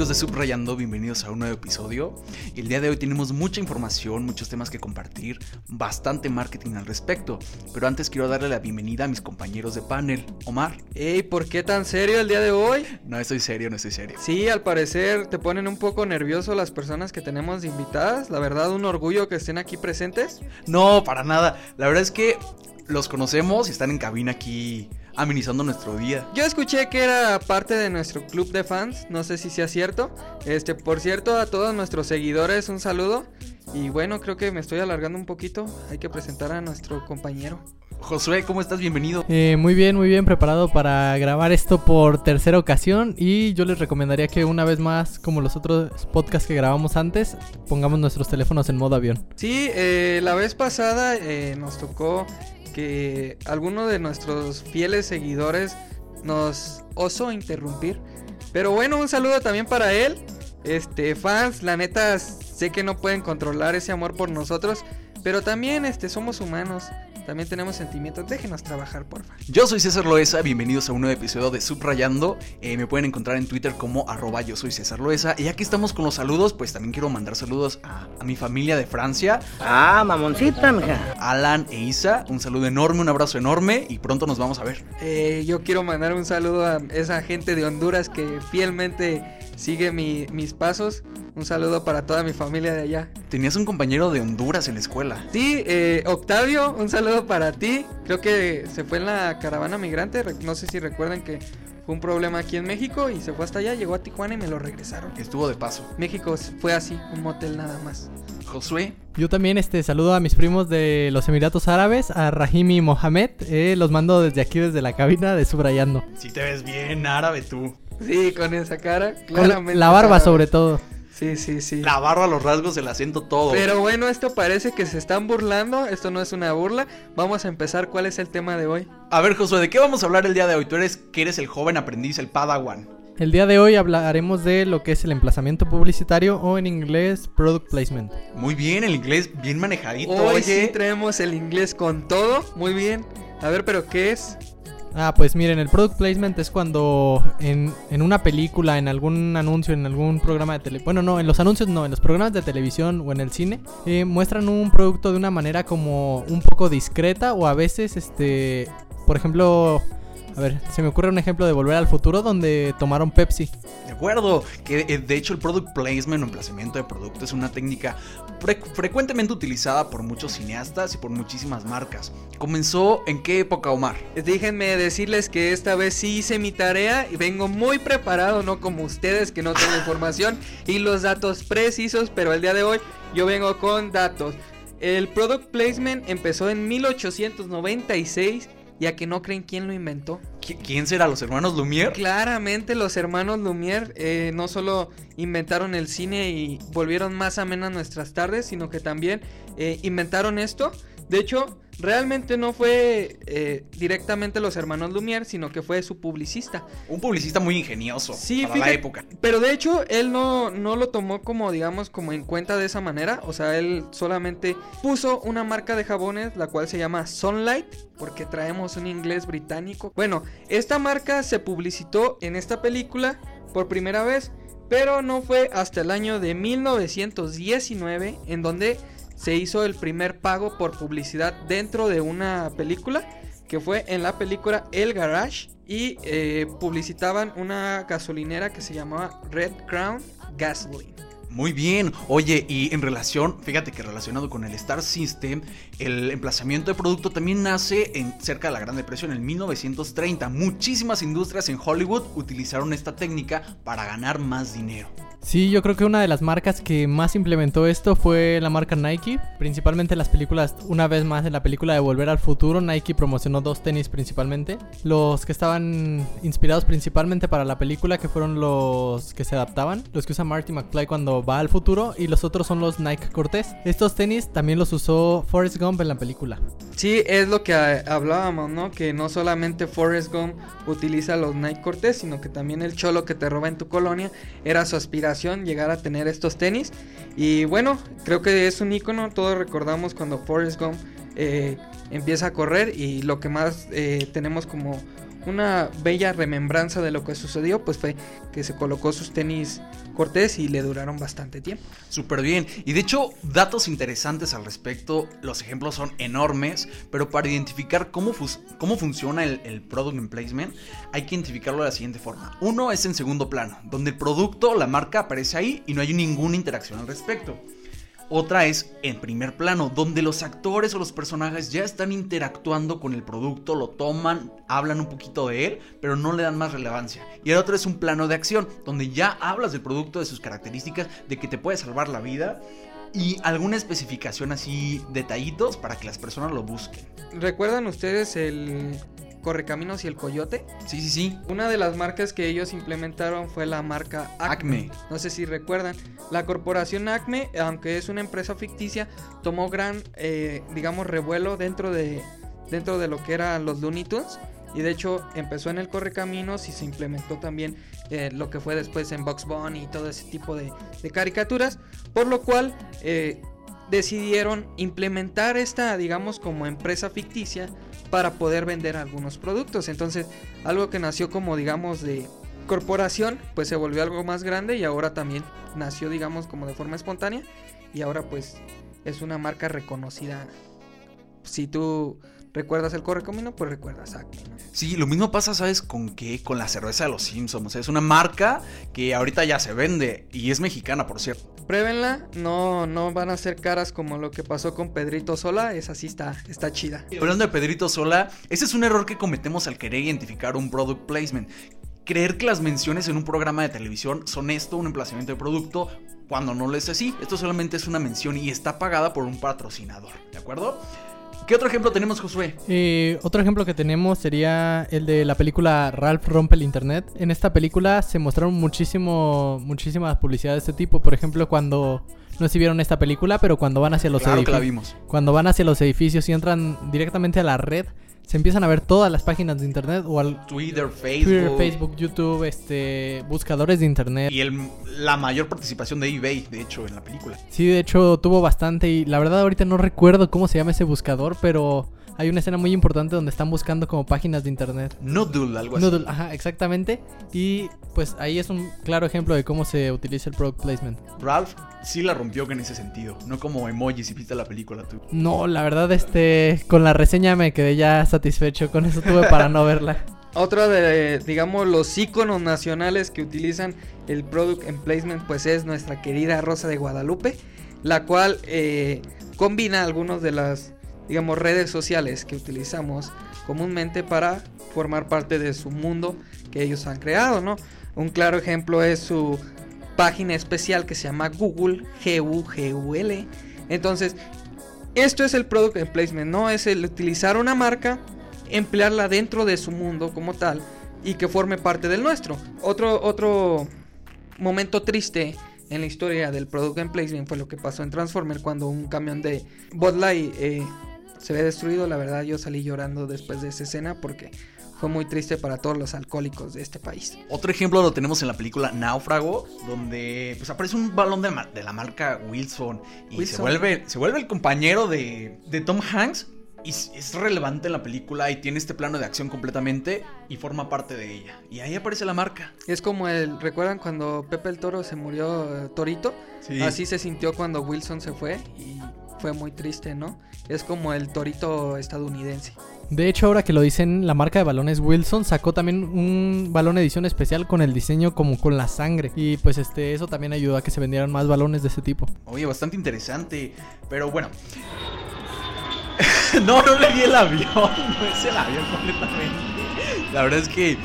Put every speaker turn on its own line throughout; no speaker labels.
amigos de Subrayando? Bienvenidos a un nuevo episodio. El día de hoy tenemos mucha información, muchos temas que compartir, bastante marketing al respecto. Pero antes quiero darle la bienvenida a mis compañeros de panel. Omar.
Ey, ¿por qué tan serio el día de hoy?
No estoy serio, no estoy serio.
Sí, al parecer te ponen un poco nervioso las personas que tenemos invitadas. La verdad, un orgullo que estén aquí presentes.
No, para nada. La verdad es que los conocemos y están en cabina aquí amenizando nuestro día.
Yo escuché que era parte de nuestro club de fans, no sé si sea cierto. Este, por cierto, a todos nuestros seguidores un saludo. Y bueno, creo que me estoy alargando un poquito. Hay que presentar a nuestro compañero.
Josué, ¿cómo estás? Bienvenido.
Eh, muy bien, muy bien preparado para grabar esto por tercera ocasión y yo les recomendaría que una vez más, como los otros podcasts que grabamos antes, pongamos nuestros teléfonos en modo avión.
Sí, eh, la vez pasada eh, nos tocó que alguno de nuestros fieles seguidores nos osó interrumpir. Pero bueno, un saludo también para él. Este, fans, la neta, sé que no pueden controlar ese amor por nosotros. Pero también este, somos humanos. También tenemos sentimientos. Déjenos trabajar, porfa.
Yo soy César Loesa. Bienvenidos a un nuevo episodio de Subrayando. Eh, me pueden encontrar en Twitter como arroba yo soy César Loesa. Y aquí estamos con los saludos. Pues también quiero mandar saludos a, a mi familia de Francia.
Ah, mamoncita, mija.
Alan e Isa. Un saludo enorme, un abrazo enorme. Y pronto nos vamos a ver.
Eh, yo quiero mandar un saludo a esa gente de Honduras que fielmente sigue mi, mis pasos. Un saludo para toda mi familia de allá.
Tenías un compañero de Honduras en la escuela.
Sí, eh, Octavio, un saludo para ti. Creo que se fue en la caravana migrante. No sé si recuerdan que fue un problema aquí en México y se fue hasta allá, llegó a Tijuana y me lo regresaron.
Estuvo de paso.
México fue así, un motel nada más.
Josué.
Yo también este, saludo a mis primos de los Emiratos Árabes, a Rahim y Mohamed. eh, los mando desde aquí, desde la cabina de Subrayando.
Si te ves bien árabe tú.
Sí, con esa cara,
Con la,
claramente.
la barba sobre todo.
Sí, sí, sí.
La barba, los rasgos, el acento, todo.
Pero bueno, esto parece que se están burlando. Esto no es una burla. Vamos a empezar. ¿Cuál es el tema de hoy?
A ver, Josué, ¿de qué vamos a hablar el día de hoy? Tú eres que eres el joven aprendiz, el Padawan.
El día de hoy hablaremos de lo que es el emplazamiento publicitario o en inglés product placement.
Muy bien, el inglés bien manejadito.
Hoy
oye.
sí traemos el inglés con todo. Muy bien. A ver, pero ¿qué es?
Ah, pues miren, el product placement es cuando en, en una película, en algún anuncio, en algún programa de tele... Bueno, no, en los anuncios no, en los programas de televisión o en el cine, eh, muestran un producto de una manera como un poco discreta o a veces, este, por ejemplo... A ver, se me ocurre un ejemplo de Volver al Futuro donde tomaron Pepsi.
De acuerdo, que eh, de hecho el product placement o emplazamiento de producto es una técnica fre- frecuentemente utilizada por muchos cineastas y por muchísimas marcas. ¿Comenzó en qué época, Omar?
Déjenme decirles que esta vez sí hice mi tarea y vengo muy preparado, no como ustedes que no tengo información y los datos precisos, pero el día de hoy yo vengo con datos. El product placement empezó en 1896, ya que no creen quién lo inventó.
¿Qui- ¿Quién será? ¿Los hermanos Lumière?
Claramente los hermanos Lumière eh, no solo inventaron el cine y volvieron más amenas nuestras tardes, sino que también eh, inventaron esto. De hecho, realmente no fue eh, directamente los hermanos Lumière, sino que fue su publicista.
Un publicista muy ingenioso
Sí,
para
fíjate-
la época.
Pero de hecho, él no, no lo tomó como, digamos, como en cuenta de esa manera. O sea, él solamente puso una marca de jabones, la cual se llama Sunlight, porque traemos un inglés británico. Bueno, esta marca se publicitó en esta película por primera vez, pero no fue hasta el año de 1919 en donde se hizo el primer pago por publicidad dentro de una película que fue en la película El Garage y eh, publicitaban una gasolinera que se llamaba Red Crown Gasoline.
Muy bien. Oye, y en relación, fíjate que relacionado con el Star System, el emplazamiento de producto también nace en cerca de la Gran Depresión en el 1930. Muchísimas industrias en Hollywood utilizaron esta técnica para ganar más dinero.
Sí, yo creo que una de las marcas que más implementó esto fue la marca Nike. Principalmente en las películas, una vez más en la película de Volver al Futuro, Nike promocionó dos tenis principalmente. Los que estaban inspirados principalmente para la película, que fueron los que se adaptaban, los que usa Marty McFly cuando va al futuro, y los otros son los Nike Cortez. Estos tenis también los usó Forrest Gump en la película.
Sí, es lo que eh, hablábamos, ¿no? Que no solamente Forrest Gump utiliza los Nike Cortez, sino que también el cholo que te roba en tu colonia era su aspiración llegar a tener estos tenis. Y bueno, creo que es un icono, todos recordamos cuando Forrest Gump eh, empieza a correr y lo que más eh, tenemos como una bella remembranza de lo que sucedió, pues fue que se colocó sus tenis Cortés y le duraron bastante tiempo.
Súper bien. Y de hecho, datos interesantes al respecto. Los ejemplos son enormes, pero para identificar cómo, cómo funciona el, el product and placement, hay que identificarlo de la siguiente forma. Uno es en segundo plano, donde el producto, la marca aparece ahí y no hay ninguna interacción al respecto. Otra es en primer plano, donde los actores o los personajes ya están interactuando con el producto, lo toman, hablan un poquito de él, pero no le dan más relevancia. Y el otro es un plano de acción, donde ya hablas del producto, de sus características, de que te puede salvar la vida y alguna especificación así, detallitos para que las personas lo busquen.
¿Recuerdan ustedes el Correcaminos y el Coyote.
Sí, sí, sí.
Una de las marcas que ellos implementaron fue la marca Acme. No sé si recuerdan. La corporación Acme, aunque es una empresa ficticia, tomó gran, eh, digamos, revuelo dentro de, dentro de lo que eran los Looney Tunes. Y de hecho empezó en el Correcaminos y se implementó también eh, lo que fue después en Box Bunny y todo ese tipo de, caricaturas. Por lo cual eh, decidieron implementar esta, digamos, como empresa ficticia para poder vender algunos productos. Entonces, algo que nació como digamos de corporación, pues se volvió algo más grande y ahora también nació digamos como de forma espontánea y ahora pues es una marca reconocida. Si tú recuerdas el Correcamino, pues recuerdas Acme.
Sí, lo mismo pasa, ¿sabes con qué? Con la cerveza de los Simpsons. Es una marca que ahorita ya se vende y es mexicana, por cierto.
Pruébenla, no, no van a ser caras como lo que pasó con Pedrito Sola, esa sí está, está chida.
Hablando de Pedrito Sola, ese es un error que cometemos al querer identificar un product placement creer que las menciones en un programa de televisión son esto, un emplazamiento de producto, cuando no lo es así. Esto solamente es una mención y está pagada por un patrocinador, ¿de acuerdo? ¿Qué otro ejemplo tenemos, Josué?
Eh, otro ejemplo que tenemos sería el de la película Ralph rompe el internet. En esta película se mostraron muchísimo, muchísimas publicidades de este tipo. Por ejemplo, cuando no sé si vieron esta película, pero cuando van hacia los
edificios,
cuando van hacia los edificios y entran directamente a la red, se empiezan a ver todas las páginas de internet o al
Twitter, Facebook,
Facebook, YouTube, este, buscadores de internet.
Y el, la mayor participación de eBay, de hecho, en la película.
Sí, de hecho tuvo bastante y la verdad ahorita no recuerdo cómo se llama ese buscador, pero hay una escena muy importante donde están buscando como páginas de internet.
Noodle, algo así.
Noodle, ajá, exactamente. Y pues ahí es un claro ejemplo de cómo se utiliza el product placement.
Ralph sí la rompió en ese sentido, no como emojis si viste la película tú.
No, la verdad, este, con la reseña me quedé ya satisfecho, con eso tuve para no verla.
Otro de, digamos, los iconos nacionales que utilizan el product and placement, pues es nuestra querida Rosa de Guadalupe, la cual eh, combina algunos de las digamos, redes sociales que utilizamos comúnmente para formar parte de su mundo que ellos han creado, ¿no? Un claro ejemplo es su página especial que se llama Google, G-U-G-U-L. Entonces, esto es el product placement, ¿no? Es el utilizar una marca, emplearla dentro de su mundo como tal y que forme parte del nuestro. Otro, otro momento triste en la historia del product placement fue lo que pasó en Transformer cuando un camión de Bud Light eh, se ve destruido. La verdad, yo salí llorando después de esa escena porque fue muy triste para todos los alcohólicos de este país.
Otro ejemplo lo tenemos en la película Náufrago, donde pues aparece un balón de, la marca Wilson y Se, vuelve, se vuelve el compañero de, de Tom Hanks. Y es relevante en la película y tiene este plano de acción completamente y forma parte de ella. Y ahí aparece la marca.
Es como el, ¿recuerdan cuando Pepe el Toro se murió eh, Torito? Así se sintió cuando Wilson se fue y fue muy triste, ¿no? Es como el torito estadounidense.
De hecho, ahora que lo dicen, la marca de balones Wilson sacó también un balón edición especial con el diseño como con la sangre. Y pues este, eso también ayudó a que se vendieran más balones de ese tipo.
Oye, bastante interesante. Pero bueno. no, no le di el avión. No es el avión completamente. La verdad es que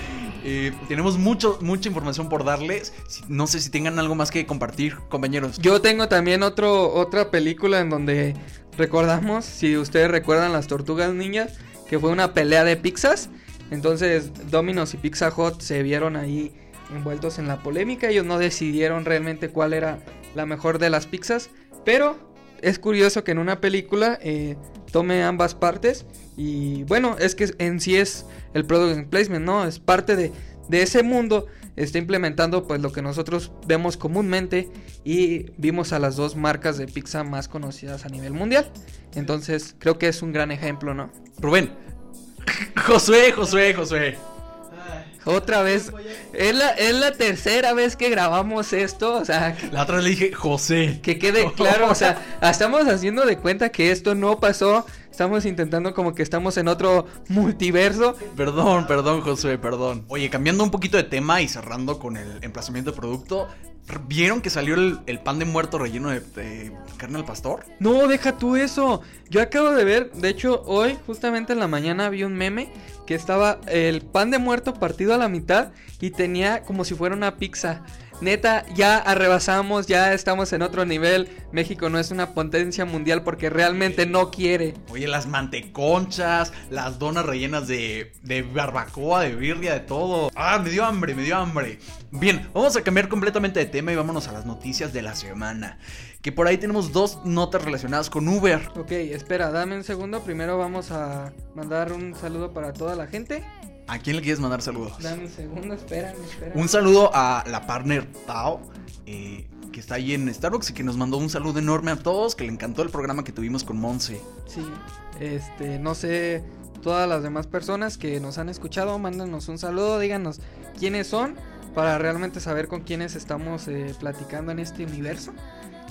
tenemos mucho, mucha información por darles. No sé si tengan algo más que compartir, compañeros.
Yo tengo también otro, otra película en donde recordamos, si ustedes recuerdan las tortugas niñas, que fue una pelea de pizzas. Entonces Domino's y Pizza Hut se vieron ahí envueltos en la polémica. Ellos no decidieron realmente cuál era la mejor de las pizzas. Pero es curioso que en una película eh, tome ambas partes. Y bueno, es que en sí es el product placement, ¿no? Es parte de, de ese mundo. Está implementando pues lo que nosotros vemos comúnmente y vimos a las dos marcas de pizza más conocidas a nivel mundial. Entonces creo que es un gran ejemplo, ¿no?
Rubén. Josué, Josué, Josué.
Otra vez. Es la, es la tercera vez que grabamos esto. O sea,
La otra le dije, José.
que quede claro. O sea, estamos haciendo de cuenta que esto no pasó. Estamos intentando como que estamos en otro multiverso.
Perdón, perdón, Josué, perdón. Oye, cambiando un poquito de tema y cerrando con el emplazamiento de producto, ¿vieron que salió el, pan de muerto relleno de, de carne al pastor?
No, deja tú eso. Yo acabo de ver, de hecho, hoy, justamente en la mañana, vi un meme que estaba el pan de muerto partido a la mitad y tenía como si fuera una pizza. Neta, ya arrebasamos, ya estamos en otro nivel. México no es una potencia mundial porque realmente no quiere.
Oye, las manteconchas, las donas rellenas de, de barbacoa, de birria, de todo. Ah, me dio hambre, me dio hambre. Bien, vamos a cambiar completamente de tema y vámonos a las noticias de la semana. Que por ahí tenemos dos notas relacionadas con Uber.
Ok, espera, dame un segundo. Primero vamos a mandar un saludo para toda la gente.
¿A quién le quieres mandar saludos?
Dame un segundo, espérame, espérame.
Un saludo a la partner Tao, eh, que está ahí en Starbucks y que nos mandó un saludo enorme a todos, que le encantó el programa que tuvimos con Monse.
Sí, este, no sé, todas las demás personas que nos han escuchado, mándanos un saludo, díganos quiénes son para realmente saber con quiénes estamos eh, platicando en este universo.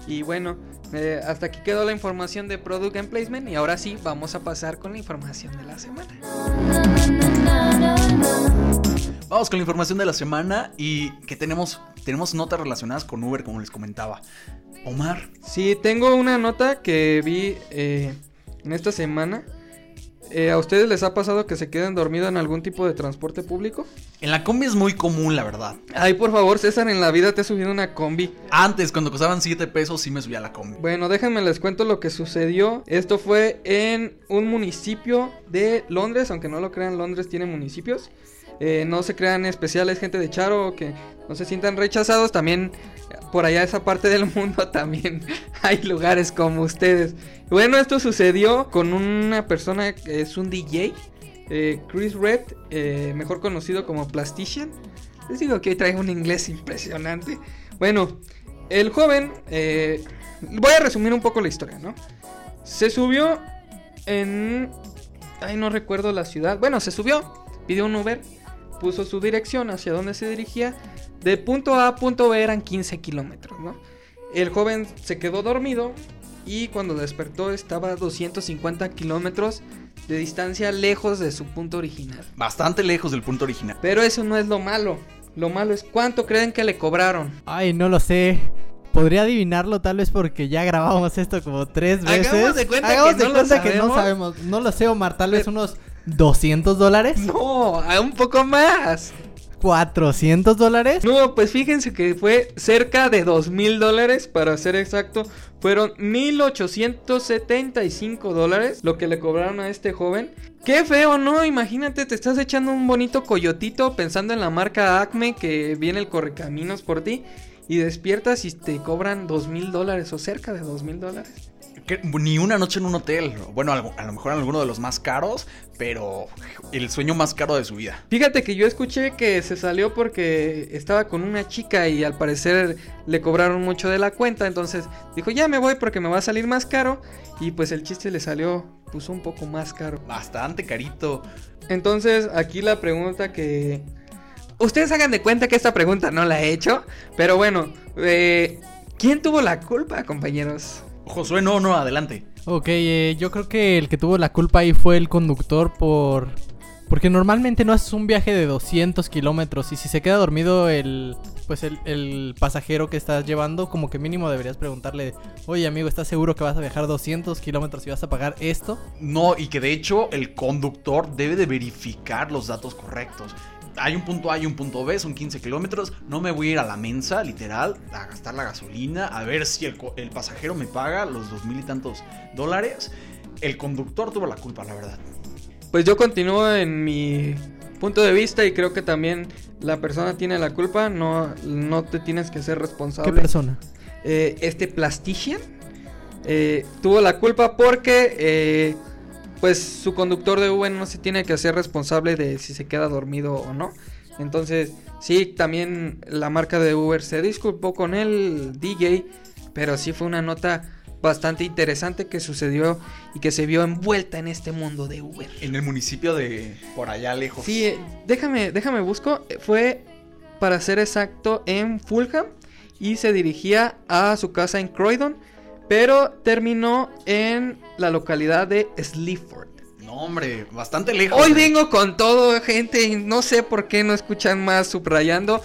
Y bueno, eh, hasta aquí quedó la información de Product and Placement y ahora sí vamos a pasar con la información de la semana.
Vamos con la información de la semana y que tenemos, tenemos notas relacionadas con Uber, como les comentaba. Omar,
Sí, tengo una nota que vi eh, en esta semana. Eh, ¿A ustedes les ha pasado que se queden dormidos en algún tipo de transporte público?
en la combi es muy común, la verdad.
Ay, por favor, César, en la vida te has subido una combi.
Antes, cuando costaban 7 pesos, sí me subía a la combi.
Bueno, déjenme les cuento lo que sucedió. Esto fue en un municipio de Londres, aunque no lo crean, Londres tiene municipios. Eh, no se crean especiales gente de Charo que no se sientan rechazados. También por allá esa parte del mundo también hay lugares como ustedes. Bueno, esto sucedió con una persona que es un DJ, eh, Chris Red, eh, mejor conocido como Plastician. Les digo que hoy traigo un inglés impresionante. Bueno, el joven, eh, voy a resumir un poco la historia, ¿no? Se subió en... Ay, no recuerdo la ciudad. Bueno, se subió, pidió un Uber, puso su dirección hacia donde se dirigía. De punto A a punto B eran 15 kilómetros, ¿no? El joven se quedó dormido y cuando despertó estaba a 250 kilómetros de distancia lejos de su punto original.
Bastante lejos del punto original.
Pero eso no es lo malo. Lo malo es cuánto creen que le cobraron.
Ay, no lo sé. Podría adivinarlo tal vez porque ya grabamos esto como tres veces.
Hagamos de cuenta
Hagamos
que
de
no
cuenta que no
sabemos.
sabemos. No lo sé, Omar. Tal vez unos 200 dólares.
No, a un poco más.
400 dólares.
No, pues fíjense que fue cerca de dos mil dólares, para ser exacto, fueron 1875 dólares lo que le cobraron a este joven. Qué feo, ¿no? Imagínate, te estás echando un bonito coyotito pensando en la marca Acme que viene el correcaminos por ti y despiertas y te cobran dos mil dólares o cerca de dos mil dólares.
Que ni una noche en un hotel. Bueno, a lo, a lo mejor en alguno de los más caros, pero el sueño más caro de su vida.
Fíjate que yo escuché que se salió porque estaba con una chica y al parecer le cobraron mucho de la cuenta. Entonces dijo, ya me voy porque me va a salir más caro. Y pues el chiste le salió, puso un poco más caro.
Bastante carito.
Entonces aquí la pregunta que... Ustedes hagan de cuenta que esta pregunta no la he hecho. Pero bueno, eh, ¿quién tuvo la culpa, compañeros?
Josué, no, no, adelante.
Ok, eh, yo creo que el que tuvo la culpa ahí fue el conductor por... Porque normalmente no haces un viaje de 200 kilómetros y si se queda dormido el... Pues el, el pasajero que estás llevando, como que mínimo deberías preguntarle, oye amigo, ¿estás seguro que vas a viajar 200 kilómetros y vas a pagar esto?
No, y que de hecho el conductor debe de verificar los datos correctos. Hay un punto A y un punto B, son 15 kilómetros. No me voy a ir a la mensa, literal, a gastar la gasolina, a ver si el, pasajero me paga los dos mil y tantos dólares. El conductor tuvo la culpa, la verdad.
Pues yo continúo en mi punto de vista y creo que también la persona tiene la culpa. No, no te tienes que ser responsable.
¿Qué persona?
eh, este Plastician eh, tuvo la culpa porque eh, pues su conductor de Uber no se tiene que hacer responsable de si se queda dormido o no. Entonces, sí, también la marca de Uber se disculpó con el DJ, pero sí fue una nota bastante interesante que sucedió y que se vio envuelta en este mundo de Uber.
En el municipio de por allá lejos.
Sí, eh, déjame, déjame busco. Fue, para ser exacto, en Fulham y se dirigía a su casa en Croydon, pero terminó en la localidad de Sleaford.
No, hombre, bastante lejos.
Hoy
eh.
vengo con todo, gente, y no sé por qué no escuchan más subrayando.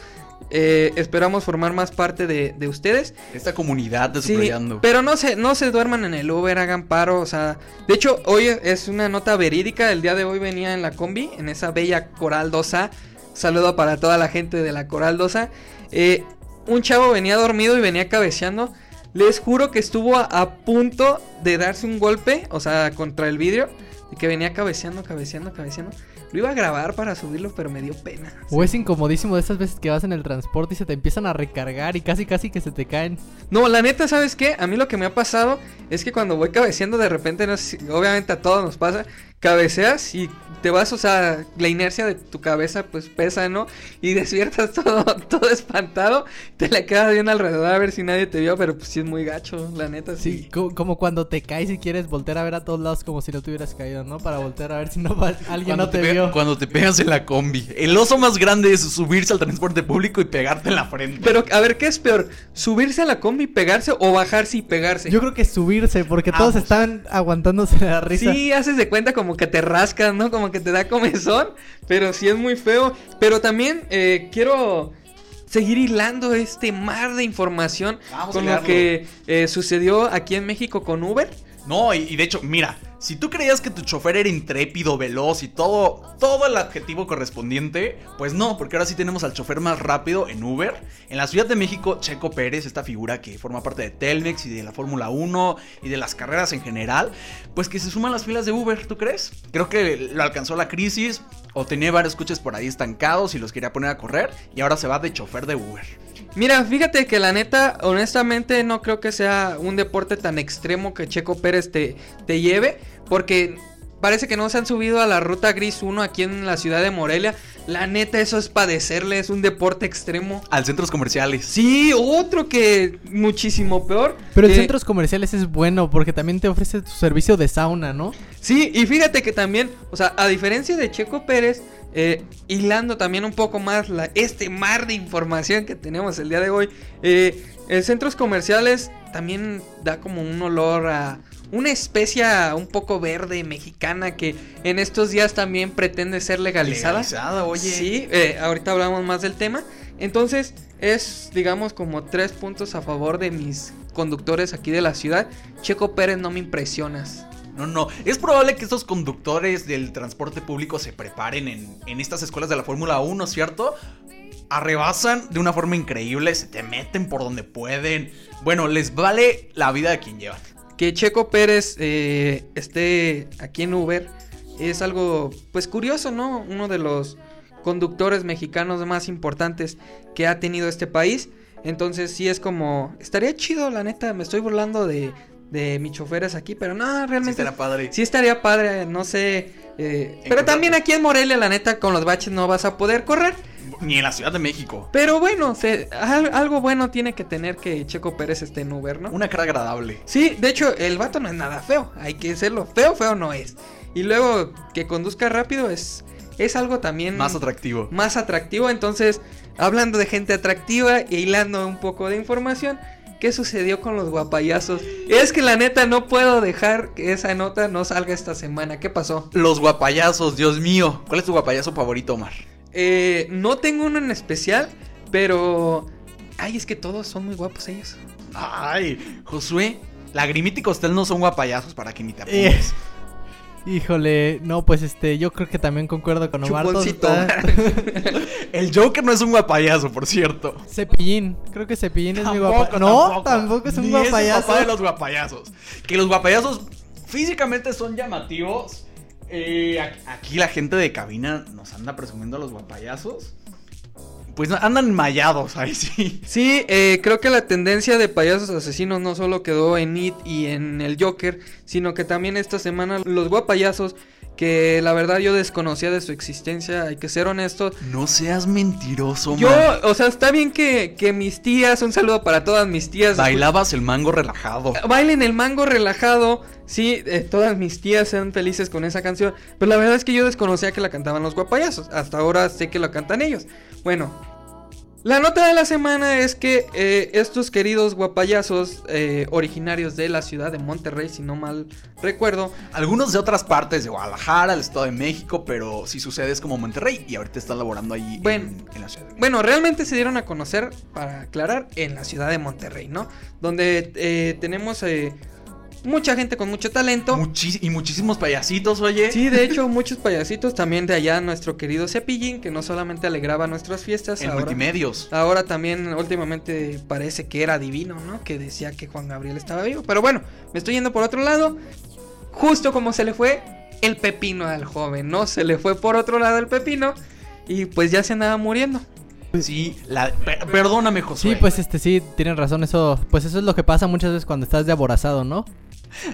Eh, esperamos formar más parte de, de ustedes.
Esta comunidad de
Sí,
subrayando.
pero no se, no se duerman en el Uber, hagan paro, o sea, de hecho hoy es una nota verídica, el día de hoy venía en la combi, en esa bella Coral 2A, saludo para toda la gente de la Coral 2A, eh, un chavo venía dormido y venía cabeceando, les juro que estuvo a, a punto de darse un golpe, o sea, contra el vidrio, y que venía cabeceando, cabeceando, cabeceando, lo iba a grabar para subirlo, pero me dio pena.
O es incomodísimo de esas veces que vas en el transporte y se te empiezan a recargar y casi casi que se te caen.
No, la neta, ¿sabes qué? A mí lo que me ha pasado es que cuando voy cabeceando de repente, no sé si- obviamente a todos nos pasa, cabeceas y te vas, o sea, la inercia de tu cabeza pues pesa, ¿no? Y despiertas todo, todo espantado, te la quedas bien alrededor a ver si nadie te vio, pero pues sí es muy gacho, la neta, sí.
Sí, co- como cuando te caes y quieres voltear a ver a todos lados como si no te hubieras caído, ¿no? Para voltear a ver si no va- alguien
Cuando
no te, vio.
Cuando te pegas en la combi. El oso más grande es subirse al transporte público y pegarte en la frente.
Pero, a ver, ¿qué es peor? ¿Subirse a la combi y pegarse o bajarse y pegarse?
Yo creo que subirse, porque todos
Ambos.
están aguantándose la risa.
Sí, haces de cuenta como que te rascas, ¿no? Como que te da comezón, pero sí es muy feo. Pero también eh, quiero seguir hilando este mar de información
Vamos
con lo que eh, sucedió aquí en México con Uber.
No, y, y de hecho, mira, si tú creías que tu chofer era intrépido, veloz y todo, todo el adjetivo correspondiente, pues no, porque ahora sí tenemos al chofer más rápido en Uber. En la Ciudad de México, Checo Pérez, esta figura que forma parte de Telmex y de la Fórmula 1 y de las carreras en general, pues que se suman las filas de Uber, ¿tú crees? Creo que lo alcanzó la crisis o tenía varios coches por ahí estancados y los quería poner a correr y ahora se va de chofer de Uber.
Mira, fíjate que la neta, honestamente, no creo que sea un deporte tan extremo que Checo Pérez te, te lleve, porque parece que no se han subido a la ruta gris 1 aquí en la ciudad de Morelia. La neta, eso es padecerle, es un deporte extremo.
Al centros comerciales.
Sí, otro que muchísimo peor.
Pero el
Eh,
centros comerciales es bueno porque también te ofrece tu servicio de sauna, ¿no?
Sí, y fíjate que también, o sea, a diferencia de Checo Pérez, eh, hilando también un poco más la, este mar de información que tenemos el día de hoy, eh, en centros comerciales también da como un olor a una especia un poco verde mexicana que en estos días también pretende ser legalizada.
Legalizada, oye.
Sí, eh, ahorita hablamos más del tema. Entonces, es, digamos, como tres puntos a favor de mis conductores aquí de la ciudad. Checo Pérez, no me impresionas.
No, no. Es probable que estos conductores del transporte público se preparen en, en estas escuelas de la Fórmula 1, ¿cierto? Arrebasan de una forma increíble, se te meten por donde pueden. Bueno, les vale la vida de quien llevan.
Que Checo Pérez eh, esté aquí en Uber es algo, pues curioso, ¿no? Uno de los conductores mexicanos más importantes que ha tenido este país. Entonces sí es como, estaría chido, la neta, me estoy burlando de, de mis choferes aquí, pero no,
Sí,
realmente...
será padre.
Sí estaría padre, no sé. eh, pero también aquí en Morelia, la neta, con los baches no vas a poder correr.
Ni en la Ciudad de México.
Pero bueno, se- al- algo bueno tiene que tener que Checo Pérez esté en Uber, ¿no?
Una cara agradable.
Sí, de hecho, el vato no es nada feo. Hay que decirlo. Feo, feo no es. Y luego que conduzca rápido es, es algo también
Más atractivo.
más atractivo. Entonces, hablando de gente atractiva y hilando un poco de información, ¿qué sucedió con los guapayazos? Es que la neta no puedo dejar que esa nota no salga esta semana. ¿Qué pasó?
Los guapayazos, Dios mío. ¿Cuál es tu guapayazo favorito, Omar?
Eh, no tengo uno en especial, pero... Ay, es que todos son muy guapos ellos.
Ay, Josué. Lagrimita y Costel no son guapayazos para que ni te
Eh,
apuntes.
Híjole, no, pues este, yo creo que también concuerdo con Omar.
El Joker no es un guapayazo, por cierto.
Cepillín, creo que Cepillín es mi guapa. No, tampoco, es un
Ni el
guapayazo.
papá de los guapayazos. Que los guapayazos físicamente son llamativos. Eh, aquí la gente de cabina nos anda presumiendo a los guapayazos. pues andan mallados ahí sí.
Sí, eh, creo que la tendencia de payasos asesinos no solo quedó en It y en el Joker, sino que también esta semana los guapayasos que la verdad yo desconocía de su existencia, hay que ser honestos.
No seas mentiroso,
Yo,
man.
o sea, está bien que, que mis tías, un saludo para todas mis tías.
Bailabas el mango relajado.
Bailen el mango relajado. Sí, eh, todas mis tías sean felices con esa canción. Pero la verdad es que yo desconocía que la cantaban los guapayazos. Hasta ahora sé que la cantan ellos. Bueno, la nota de la semana es que eh, estos queridos guapayazos eh, originarios de la ciudad de Monterrey, si no mal recuerdo,
Algunos de otras partes de Guadalajara, el Estado de México, pero si sucede es como Monterrey y ahorita están laborando ahí en-
Bueno.
en, la Ciudad de México.
Bueno, realmente se dieron a conocer, para aclarar, en la ciudad de Monterrey, ¿no? Donde eh, tenemos eh, mucha gente con mucho talento.
Muchis- y muchísimos payasitos, oye.
Sí, de hecho, muchos payasitos también de allá, nuestro querido Cepillín, que no solamente alegraba nuestras fiestas,
En
ahora,
multimedios.
ahora también últimamente parece que era divino, ¿no? Que decía que Juan Gabriel estaba vivo. Pero bueno, me estoy yendo por otro lado. Justo como se le fue el pepino al joven, ¿no? Se le fue por otro lado el pepino y pues ya se andaba muriendo.
Sí, la, per- perdóname, Josué.
Sí, pues este sí, tienen razón, eso, pues eso es lo que pasa muchas veces cuando estás de aborazado, ¿no?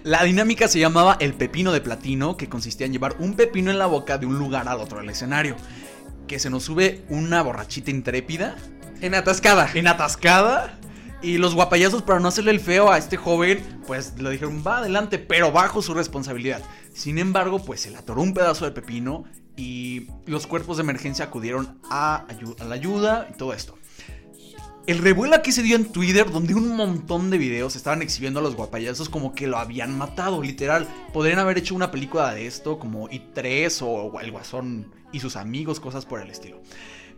La dinámica se llamaba el pepino de platino, que consistía en llevar un pepino en la boca de un lugar al otro del escenario. Que se nos sube una borrachita intrépida,
En atascada.
en atascada. Y los guapayazos, para no hacerle el feo a este joven, pues le dijeron, va adelante, pero bajo su responsabilidad. Sin embargo, pues se le atoró un pedazo de pepino y los cuerpos de emergencia acudieron a, a la ayuda y todo esto. El revuelo aquí se dio en Twitter, donde un montón de videos estaban exhibiendo a los guapayazos como que lo habían matado, literal. Podrían haber hecho una película de esto, como I3 o El Guasón y sus amigos, cosas por el estilo.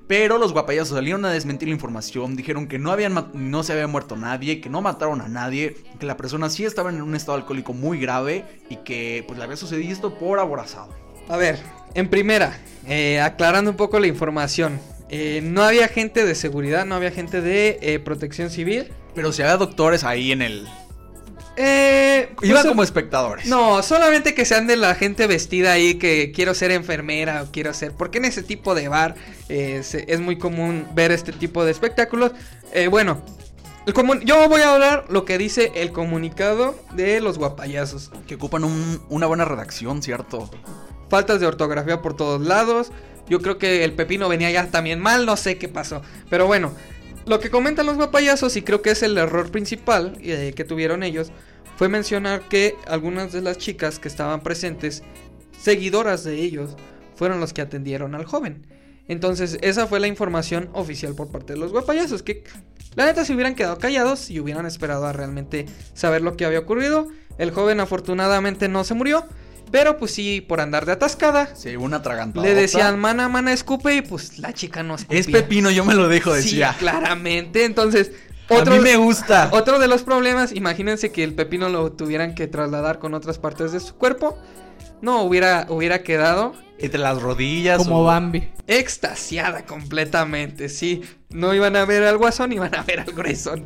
Pero los guapayazos salieron a desmentir la información, dijeron que no, habían no se había muerto nadie, que no mataron a nadie, que la persona sí estaba en un estado alcohólico muy grave y que pues le había sucedido esto por aborazado.
A ver, en primera, eh, aclarando un poco la información. Eh, no había gente de seguridad, no había gente de eh, protección civil.
Pero si había doctores ahí en el...
Eh,
Iban
pues,
como espectadores.
No, solamente que sean de la gente vestida ahí que quiero ser enfermera o quiero ser. Porque en ese tipo de bar eh, se- es muy común ver este tipo de espectáculos. Eh, bueno, el comun- yo voy a hablar lo que dice el comunicado de los guapayazos.
Que ocupan un- una buena redacción, ¿cierto?
Faltas de ortografía por todos lados. Yo creo que el pepino venía ya también mal, no sé qué pasó. Pero bueno, lo que comentan los guapayazos, y creo que es el error principal eh, que tuvieron ellos, fue mencionar que algunas de las chicas que estaban presentes, seguidoras de ellos, fueron los que atendieron al joven. Entonces, esa fue la información oficial por parte de los guapayazos, que la neta se hubieran quedado callados y hubieran esperado a realmente saber lo que había ocurrido. El joven afortunadamente no se murió, pero pues sí, por andar de atascada,
Sí, una atragantada.
le decían, mana, mana, escupe, y pues la chica no escupía.
Es pepino, yo me lo dejo, decía.
Sí, claramente. Entonces,
A
otro,
mí me gusta.
otro de los problemas, imagínense que el pepino lo tuvieran que trasladar con otras partes de su cuerpo. No, hubiera, hubiera quedado
Entre las rodillas.
Como
o-
Bambi.
extasiada completamente, sí. No iban a ver al guasón, iban a ver al gruesón.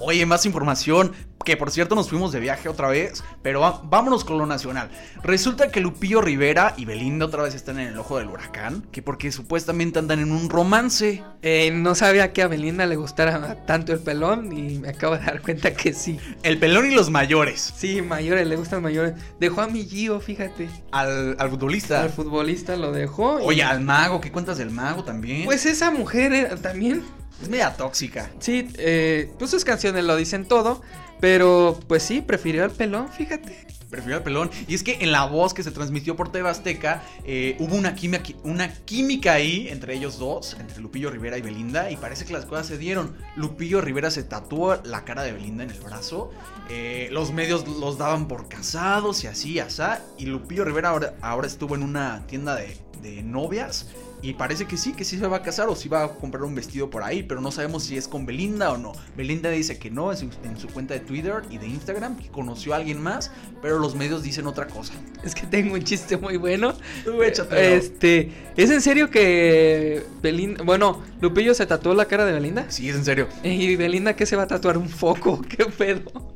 Oye, más información. Que por cierto nos fuimos de viaje otra vez. Pero vámonos con lo nacional. Resulta que Lupillo Rivera y Belinda otra vez están en el ojo del huracán. Que porque supuestamente andan en un romance.
Eh, no sabía que a Belinda le gustara tanto el pelón y me acabo de dar cuenta que sí.
El pelón y los mayores.
Sí, mayores, le gustan mayores. Dejó a mi Gio, fíjate.
Al, al futbolista.
Al futbolista lo dejó. y-
Oye, al mago. ¿Qué cuentas del mago también?
Pues esa mujer eh, también.
es media tóxica.
Sí, eh, pues sus canciones lo dicen todo. Pero pues sí, prefirió al pelón, fíjate.
Prefiero al pelón. Y es que en la voz que se transmitió por TV Azteca eh, hubo una química, una química ahí entre ellos dos, entre Lupillo Rivera y Belinda. Y parece que las cosas se dieron. Lupillo Rivera se tatuó la cara de Belinda en el brazo. eh, los medios los daban por casados y así, asá. Y Lupillo Rivera ahora, estuvo en una tienda de novias. Y parece que sí, que sí se va a casar o sí va a comprar un vestido por ahí, pero no sabemos si es con Belinda o no. Belinda dice que no en su, en su cuenta de Twitter y de Instagram, que conoció a alguien más, pero los medios dicen otra cosa.
Es que tengo un chiste muy bueno.
Tú échatelo.
Este, ¿es en serio que Belinda, bueno, Lupillo se tatuó la cara de Belinda?
Sí, es en serio.
¿Y Belinda qué se va a tatuar un foco? ¿Qué pedo?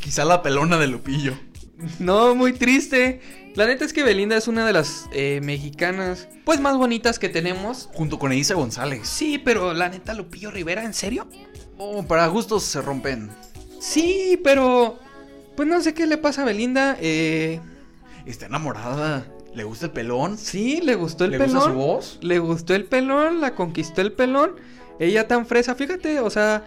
Quizá la pelona de Lupillo.
No, muy triste. La neta es que Belinda es una de las eh, mexicanas, pues más bonitas que tenemos.
Junto con Elisa González.
Sí, pero la neta Lupillo Rivera, ¿en serio?
Oh, para gustos se rompen.
Sí, pero pues no sé qué le pasa a Belinda. Eh,
Está enamorada. ¿Le gusta el pelón?
sí, le gustó el
¿Le
pelón.
gusta su voz?
Le gustó el pelón, la conquistó el pelón. Ella tan fresa, fíjate, o sea,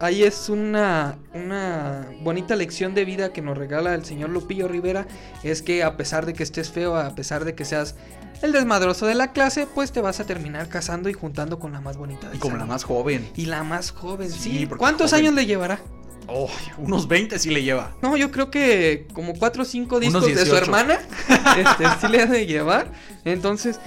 ahí es una, una bonita lección de vida que nos regala el señor Lupillo Rivera. Es que a pesar de que estés feo, a pesar de que seas el desmadroso de la clase, pues te vas a terminar casando y juntando con la más bonita. del
Y como la más joven.
Y la más joven,
Sí,
¿Cuántos
joven.
años le llevará?
Oh, unos 20 sí le lleva.
No, yo creo que como 4 o 5
Unos
discos de su
18.
hermana este, sí le ha de llevar. Entonces,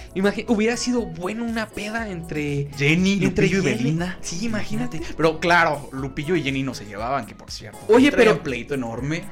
hubiera sido bueno una peda entre
Jenny,
Entre
Lupillo y. Belinda.
Sí, imagínate.
Pero claro, Lupillo y Jenny no se llevaban, que por cierto.
Oye, pero-
pleito enorme.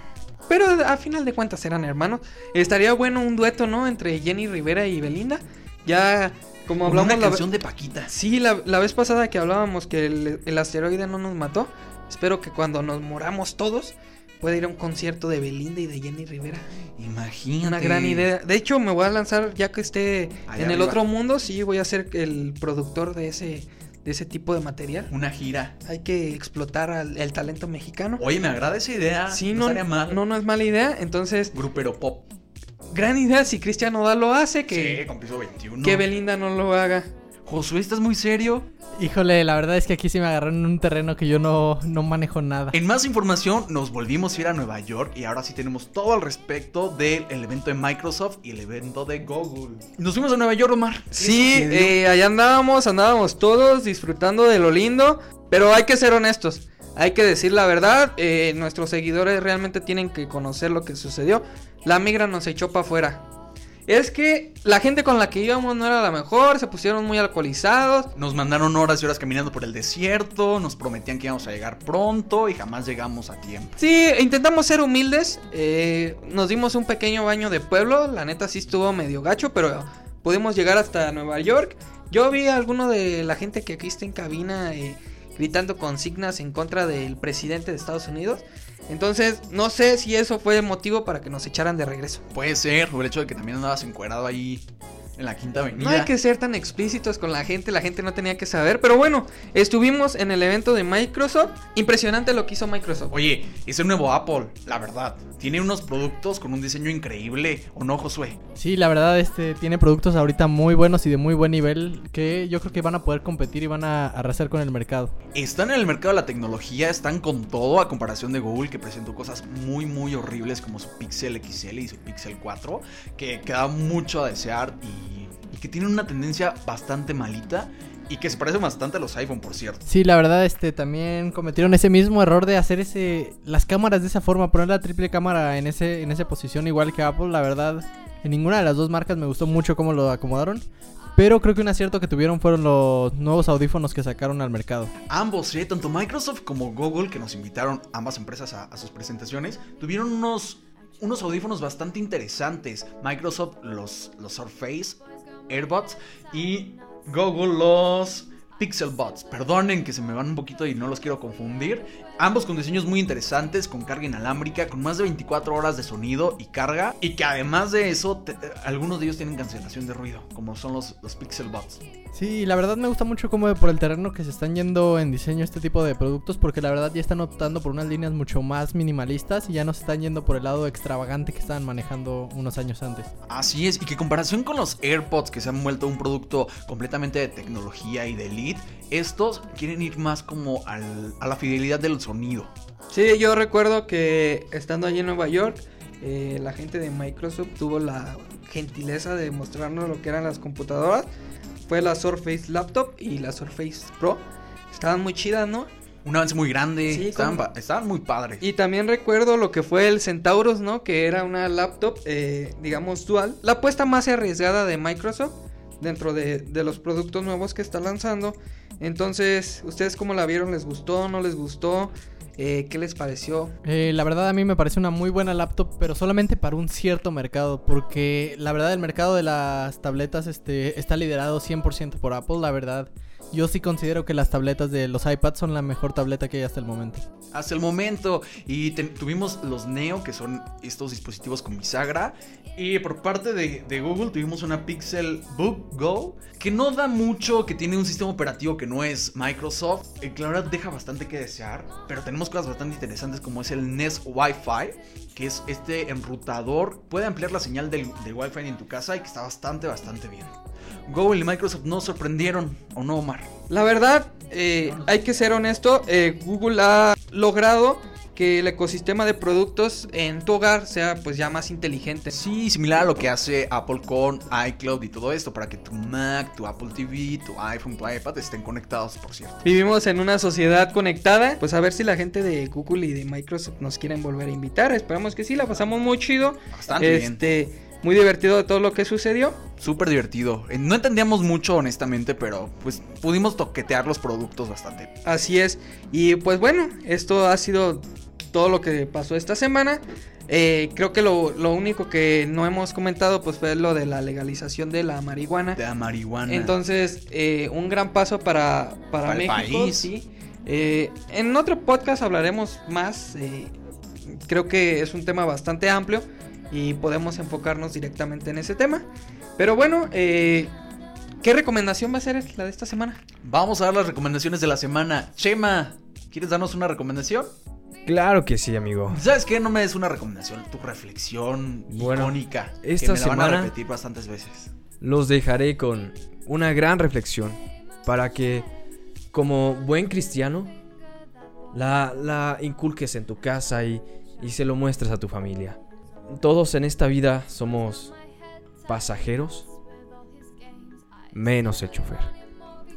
Pero a final de cuentas eran hermanos. Estaría bueno un dueto, ¿no? Entre Jenny Rivera y Belinda. Ya, como hablamos
una
la
canción de Paquita.
Sí, la, la vez pasada que hablábamos que el, el asteroide no nos mató. Espero que cuando nos moramos todos pueda ir a un concierto de Belinda y de Jenny Rivera.
Imagínate.
Una gran idea. De hecho, me voy a lanzar ya que esté
Allá
en el
arriba.
otro mundo. Sí, voy a ser el productor de ese, de ese tipo de material.
Una gira.
Hay que explotar al- el talento mexicano.
Oye, me agrada esa idea.
Sí,
no,
no,
mal.
no, no es mala idea. Entonces,
Grupero pop.
gran idea si Cristian Nodal lo hace, que,
Sí, con piso 21.
que Belinda no lo haga.
Josué, ¿estás muy serio?
Híjole, la verdad es que aquí sí me agarraron en un terreno que yo no, no manejo nada.
En más información, nos volvimos a ir a Nueva York y ahora sí tenemos todo al respecto del el evento de Microsoft y el evento de Google. Nos fuimos a Nueva York, Omar. ¿Qué
Sí, eh, allá andábamos, andábamos todos disfrutando de lo lindo, pero hay que ser honestos, hay que decir la verdad, eh, nuestros seguidores realmente tienen que conocer lo que sucedió. La migra nos echó para afuera. Es que la gente con la que íbamos no era la mejor, se pusieron muy alcoholizados.
Nos mandaron horas y horas caminando por el desierto, nos prometían que íbamos a llegar pronto y jamás llegamos a tiempo.
Sí, intentamos ser humildes, eh, nos dimos un pequeño baño de pueblo, la neta sí estuvo medio gacho, pero pudimos llegar hasta Nueva York. Yo vi a alguno de la gente que aquí está en cabina eh, gritando consignas en contra del presidente de Estados Unidos. Entonces, no sé si eso fue motivo para que nos echaran de regreso.
Puede ser, por el hecho de que también andabas encuerado ahí en la Quinta Avenida.
No hay que ser tan explícitos con la gente, la gente no tenía que saber. Pero bueno, estuvimos en el evento de Microsoft. Impresionante lo que hizo Microsoft.
Oye, es el nuevo Apple, la verdad. Tiene unos productos con un diseño increíble, ¿o no, Josué?
Sí, la verdad, este tiene productos ahorita muy buenos y de muy buen nivel que yo creo que van a poder competir y van a arrasar con el mercado.
Están en el mercado de la tecnología, están con todo a comparación de Google que presentó cosas muy muy horribles como su Pixel XL y su Pixel 4 que queda mucho a desear y, y que tienen una tendencia bastante malita y que se parece bastante a los iPhone por cierto.
Sí, la verdad, este también cometieron ese mismo error de hacer ese las cámaras de esa forma, poner la triple cámara en ese en esa posición igual que Apple, la verdad, en ninguna de las dos marcas me gustó mucho cómo lo acomodaron. Pero creo que un acierto que tuvieron fueron los nuevos audífonos que sacaron al mercado.
Ambos, tanto Microsoft como Google, que nos invitaron ambas empresas a, a sus presentaciones, tuvieron unos, unos audífonos bastante interesantes. Microsoft los, los Surface AirBots y Google los Pixelbots. Perdonen que se me van un poquito y no los quiero confundir. Ambos con diseños muy interesantes, con carga inalámbrica, con más de 24 horas de sonido y carga. Y que además de eso, te- algunos de ellos tienen cancelación de ruido, como son los, los Pixelbots.
Sí, la verdad me gusta mucho como por el terreno que se están yendo en diseño este tipo de productos porque la verdad ya están optando por unas líneas mucho más minimalistas y ya no se están yendo por el lado extravagante que estaban manejando unos años antes.
Así es, y que en comparación con los AirPods que se han vuelto un producto completamente de tecnología y de elite, estos quieren ir más como al- a la fidelidad del sonido.
Sí, yo recuerdo que estando allí en Nueva York, eh, la gente de Microsoft tuvo la gentileza de mostrarnos lo que eran las computadoras. Fue la Surface Laptop y la Surface Pro. Estaban muy chidas, ¿no?
Un avance muy grande,
Sí,
estaban muy padres.
Y también recuerdo lo que fue el Centaurus, ¿no? Que era una laptop, eh, digamos, dual. La apuesta más arriesgada de Microsoft dentro de, de los productos nuevos que está lanzando. Entonces, ¿ustedes cómo la vieron? ¿Les gustó? ¿No les gustó? Eh, ¿Qué les pareció?
Eh, la verdad a mí me parece una muy buena laptop, pero solamente para un cierto mercado, porque la verdad el mercado de las tabletas este, está liderado 100% por Apple, la verdad. yo sí considero que las tabletas de los iPads son la mejor tableta que hay hasta el momento.
Hasta el momento. Y tuvimos los Neo, que son estos dispositivos con bisagra. Y por parte de, Google tuvimos una Pixel Book Go, que no da mucho, que tiene un sistema operativo que no es Microsoft. Y que deja bastante que desear. Pero tenemos cosas bastante interesantes como es el Nest Wi-Fi, que es este enrutador. Puede ampliar la señal del, del Wi-Fi en tu casa y que está bastante, bastante bien. Google y Microsoft nos sorprendieron, ¿o no, Omar?
La verdad, eh, hay que ser honesto, eh, Google ha logrado que el ecosistema de productos en tu hogar sea pues ya más inteligente.
Sí, similar a lo que hace Apple con iCloud y todo esto, para que tu Mac, tu Apple TV, tu iPhone, tu iPad estén conectados, por cierto.
Vivimos en una sociedad conectada, pues a ver si la gente de Google y de Microsoft nos quieren volver a invitar. Esperamos que sí, la pasamos muy chido.
Bastante bien.
Muy divertido de todo lo que sucedió.
Súper divertido. Eh, No entendíamos mucho, honestamente, pero pues pudimos toquetear los productos bastante.
Así es. Y pues bueno, esto ha sido todo lo que pasó esta semana. Eh, creo que lo, lo único que no hemos comentado pues fue lo de la legalización de la marihuana.
De la marihuana.
Entonces, eh, un gran paso para, para,
Para el país.
sí. Eh, en otro podcast hablaremos más. creo que es un tema bastante amplio y podemos enfocarnos directamente en ese tema. Pero bueno, eh, ¿qué recomendación va a ser la de esta semana?
Vamos a dar las recomendaciones de la semana. Chema, ¿quieres darnos una recomendación?
Claro que sí, amigo.
¿Sabes qué? No me des una recomendación, tu reflexión
Bueno,
icónica.
esta
que me la van a
semana-
repetir bastantes veces.
Los dejaré con una gran reflexión para que, como buen cristiano, la, la inculques en tu casa y, y se lo muestres a tu familia. Todos en esta vida somos pasajeros, menos el chofer.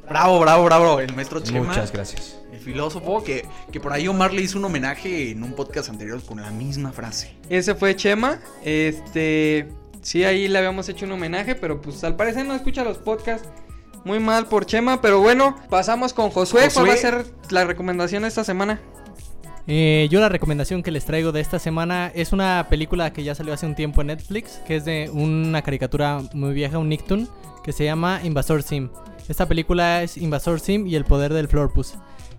Bravo, bravo, bravo. El maestro Chema.
Muchas gracias.
El filósofo que, que por ahí Omar le hizo un homenaje en un podcast anterior con la misma frase.
Ese fue Chema. Este. Sí, ahí le habíamos hecho un homenaje, pero pues al parecer no escucha los podcasts. Muy mal por Chema, pero bueno, pasamos con Josué. ¿Cuál
Josué.
va a ser la recomendación esta semana?
Eh, yo la recomendación que les traigo de esta semana es una película que ya salió hace un tiempo en Netflix, que es de una caricatura muy vieja, un Nicktoon, que se llama Invasor Sim. Esta película es Invasor Sim y el poder del Florpus.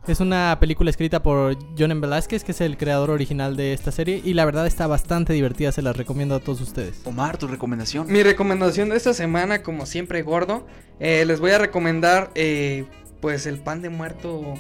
Es una película escrita por John Velázquez, que es el creador original de esta serie, y la verdad está bastante divertida, se la recomiendo a todos ustedes.
Omar, tu recomendación.
Mi recomendación de esta semana, como siempre gordo, eh, les voy a recomendar eh, pues el pan de muerto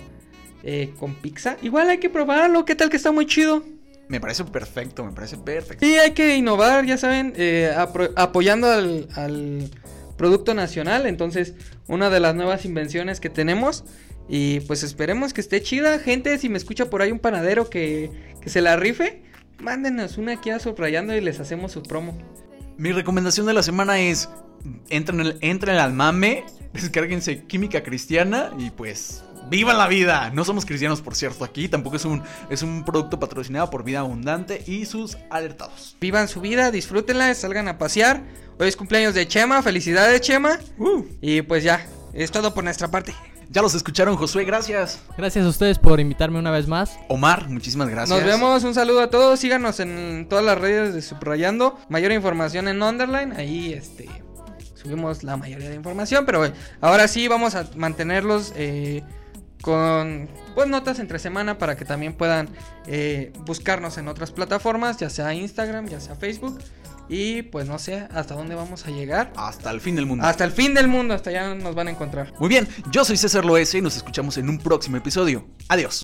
eh, con pizza. Igual hay que probarlo, ¿qué tal que está muy chido?
Me parece perfecto, me parece perfecto.
Sí, hay que innovar, ya saben, eh, apoyando al, al producto nacional. Entonces, una de las nuevas invenciones que tenemos. Y pues esperemos que esté chida. Gente, si me escucha por ahí un panadero que, que se la rife, mándenos una aquí a subrayando y les hacemos su promo.
Mi recomendación de la semana es: entren, el- entren al mame, descárguense Química Cristiana y pues. ¡Vivan la vida! No somos cristianos, por cierto, aquí. Tampoco es un, es un producto patrocinado por Vida Abundante y sus alertados.
Vivan su vida, disfrútenla, salgan a pasear. Hoy es cumpleaños de Chema, felicidades Chema. Y pues ya, es todo por nuestra parte.
Ya los escucharon, Josué, gracias.
Gracias a ustedes por invitarme una vez más.
Omar, muchísimas gracias.
Nos vemos, un saludo a todos, síganos en todas las redes de Subrayando, mayor información en Underline, ahí este subimos la mayoría de información, pero eh, ahora sí vamos a mantenerlos eh, con pues notas entre semana para que también puedan eh, buscarnos en otras plataformas, ya sea Instagram, ya sea Facebook, y pues no sé hasta dónde vamos a llegar.
Hasta el fin del mundo.
Hasta el fin del mundo, hasta allá nos van a encontrar.
Muy bien, yo soy César Loese y nos escuchamos en un próximo episodio. Adiós.